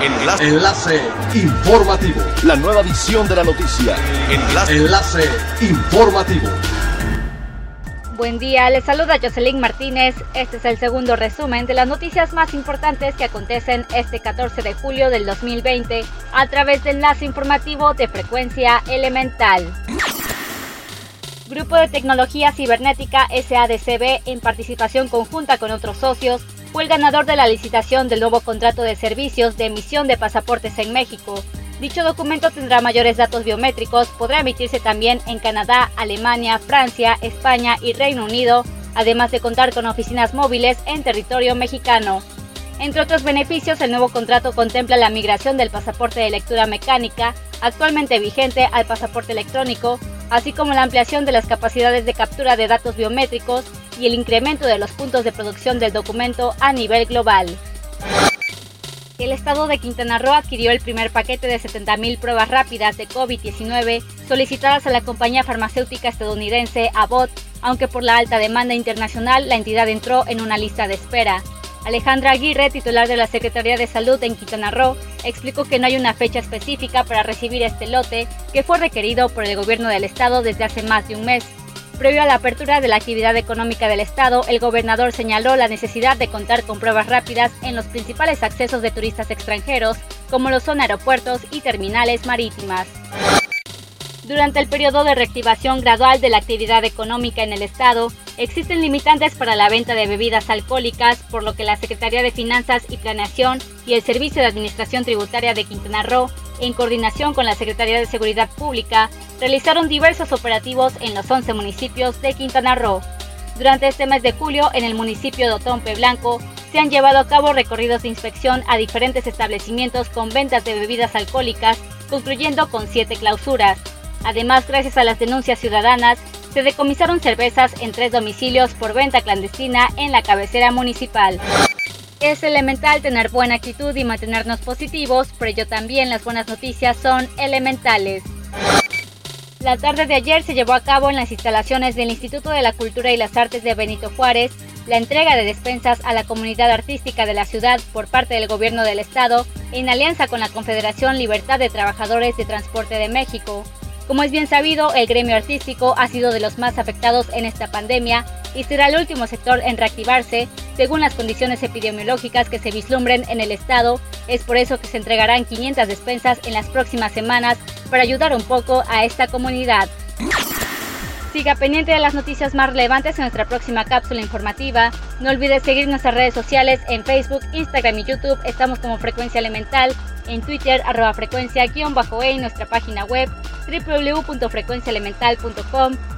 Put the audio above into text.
Enlace. Enlace informativo. La nueva edición de la noticia. Enlace. Enlace informativo. Buen día, les saluda Jocelyn Martínez. Este es el segundo resumen de las noticias más importantes que acontecen este 14 de julio del 2020 a través del enlace informativo de frecuencia elemental. Grupo de Tecnología Cibernética SADCB, en participación conjunta con otros socios, fue el ganador de la licitación del nuevo contrato de servicios de emisión de pasaportes en México. Dicho documento tendrá mayores datos biométricos, podrá emitirse también en Canadá, Alemania, Francia, España y Reino Unido, además de contar con oficinas móviles en territorio mexicano. Entre otros beneficios, el nuevo contrato contempla la migración del pasaporte de lectura mecánica, actualmente vigente, al pasaporte electrónico, así como la ampliación de las capacidades de captura de datos biométricos y el incremento de los puntos de producción del documento a nivel global. El estado de Quintana Roo adquirió el primer paquete de 70.000 pruebas rápidas de COVID-19 solicitadas a la compañía farmacéutica estadounidense Abbott, aunque por la alta demanda internacional la entidad entró en una lista de espera. Alejandra Aguirre, titular de la Secretaría de Salud en Quintana Roo, explicó que no hay una fecha específica para recibir este lote que fue requerido por el gobierno del estado desde hace más de un mes. Previo a la apertura de la actividad económica del estado, el gobernador señaló la necesidad de contar con pruebas rápidas en los principales accesos de turistas extranjeros, como lo son aeropuertos y terminales marítimas. Durante el periodo de reactivación gradual de la actividad económica en el Estado, existen limitantes para la venta de bebidas alcohólicas, por lo que la Secretaría de Finanzas y Planeación y el Servicio de Administración Tributaria de Quintana Roo, en coordinación con la Secretaría de Seguridad Pública, realizaron diversos operativos en los 11 municipios de Quintana Roo. Durante este mes de julio, en el municipio de Otompe Blanco, se han llevado a cabo recorridos de inspección a diferentes establecimientos con ventas de bebidas alcohólicas, concluyendo con siete clausuras. Además, gracias a las denuncias ciudadanas, se decomisaron cervezas en tres domicilios por venta clandestina en la cabecera municipal. Es elemental tener buena actitud y mantenernos positivos, pero ello también las buenas noticias son elementales. La tarde de ayer se llevó a cabo en las instalaciones del Instituto de la Cultura y las Artes de Benito Juárez la entrega de despensas a la comunidad artística de la ciudad por parte del gobierno del estado en alianza con la Confederación Libertad de Trabajadores de Transporte de México. Como es bien sabido, el gremio artístico ha sido de los más afectados en esta pandemia y será el último sector en reactivarse según las condiciones epidemiológicas que se vislumbren en el estado. Es por eso que se entregarán 500 despensas en las próximas semanas para ayudar un poco a esta comunidad. Siga pendiente de las noticias más relevantes en nuestra próxima cápsula informativa. No olvides seguir nuestras redes sociales en Facebook, Instagram y YouTube. Estamos como Frecuencia Elemental, en Twitter arroba frecuencia-e y nuestra página web www.frecuenciaelemental.com.